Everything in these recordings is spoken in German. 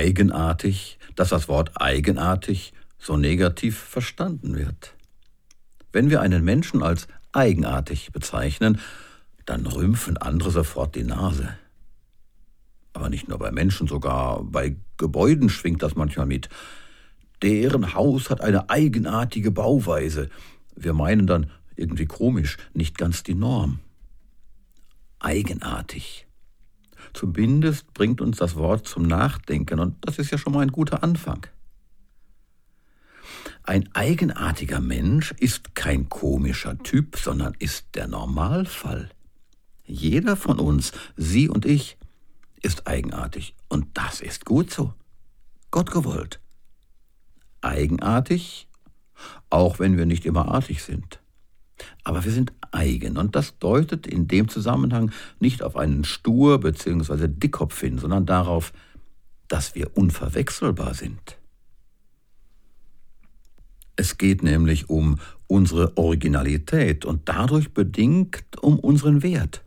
eigenartig, dass das Wort eigenartig so negativ verstanden wird. Wenn wir einen Menschen als eigenartig bezeichnen, dann rümpfen andere sofort die Nase. Aber nicht nur bei Menschen, sogar bei Gebäuden schwingt das manchmal mit. Deren Haus hat eine eigenartige Bauweise. Wir meinen dann irgendwie komisch, nicht ganz die Norm. Eigenartig. Zumindest bringt uns das Wort zum Nachdenken und das ist ja schon mal ein guter Anfang. Ein eigenartiger Mensch ist kein komischer Typ, sondern ist der Normalfall. Jeder von uns, Sie und ich, ist eigenartig und das ist gut so. Gott gewollt. Eigenartig, auch wenn wir nicht immer artig sind. Aber wir sind eigen und das deutet in dem Zusammenhang nicht auf einen Stur bzw. Dickkopf hin, sondern darauf, dass wir unverwechselbar sind. Es geht nämlich um unsere Originalität und dadurch bedingt um unseren Wert.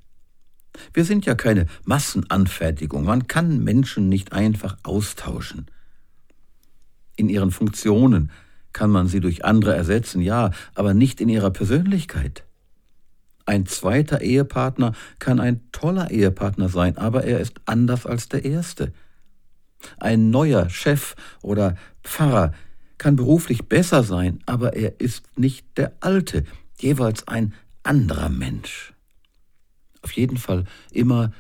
Wir sind ja keine Massenanfertigung, man kann Menschen nicht einfach austauschen. In ihren Funktionen kann man sie durch andere ersetzen, ja, aber nicht in ihrer Persönlichkeit. Ein zweiter Ehepartner kann ein toller Ehepartner sein, aber er ist anders als der erste. Ein neuer Chef oder Pfarrer kann beruflich besser sein, aber er ist nicht der alte, jeweils ein anderer Mensch. Auf jeden Fall immer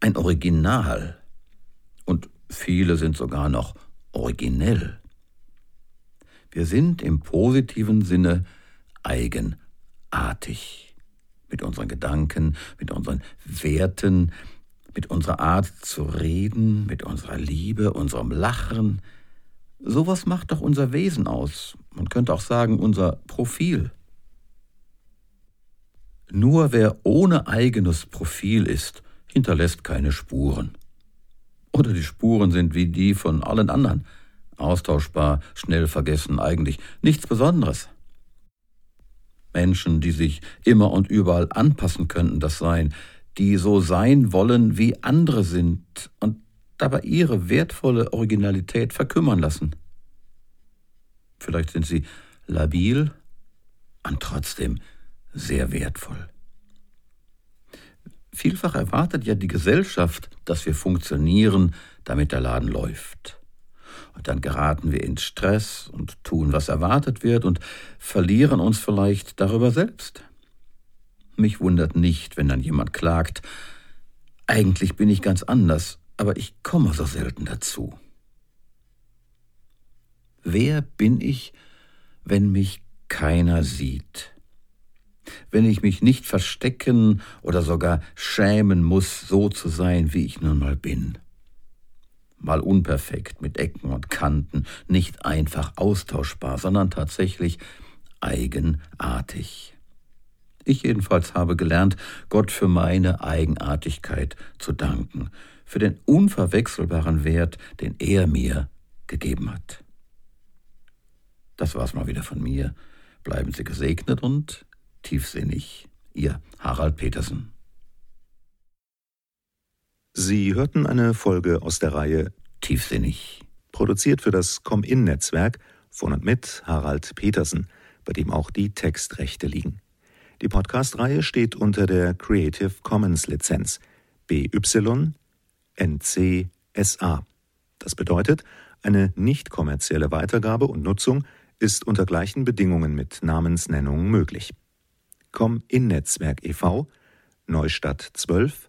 ein Original. Und viele sind sogar noch originell. Wir sind im positiven Sinne eigenartig. Mit unseren Gedanken, mit unseren Werten, mit unserer Art zu reden, mit unserer Liebe, unserem Lachen. Sowas macht doch unser Wesen aus. Man könnte auch sagen, unser Profil. Nur wer ohne eigenes Profil ist, hinterlässt keine Spuren. Oder die Spuren sind wie die von allen anderen austauschbar, schnell vergessen, eigentlich nichts Besonderes. Menschen, die sich immer und überall anpassen könnten, das Sein, die so sein wollen, wie andere sind und dabei ihre wertvolle Originalität verkümmern lassen. Vielleicht sind sie labil und trotzdem sehr wertvoll. Vielfach erwartet ja die Gesellschaft, dass wir funktionieren, damit der Laden läuft. Und dann geraten wir in Stress und tun, was erwartet wird und verlieren uns vielleicht darüber selbst. Mich wundert nicht, wenn dann jemand klagt, eigentlich bin ich ganz anders, aber ich komme so selten dazu. Wer bin ich, wenn mich keiner sieht? Wenn ich mich nicht verstecken oder sogar schämen muss, so zu sein, wie ich nun mal bin mal unperfekt, mit Ecken und Kanten, nicht einfach austauschbar, sondern tatsächlich eigenartig. Ich jedenfalls habe gelernt, Gott für meine Eigenartigkeit zu danken, für den unverwechselbaren Wert, den er mir gegeben hat. Das war's mal wieder von mir. Bleiben Sie gesegnet und tiefsinnig. Ihr Harald Petersen. Sie hörten eine Folge aus der Reihe Tiefsinnig, produziert für das Com-In-Netzwerk von und mit Harald Petersen, bei dem auch die Textrechte liegen. Die Podcast-Reihe steht unter der Creative Commons Lizenz BY NC SA. Das bedeutet, eine nicht kommerzielle Weitergabe und Nutzung ist unter gleichen Bedingungen mit Namensnennung möglich. Com-In-Netzwerk e.V. Neustadt 12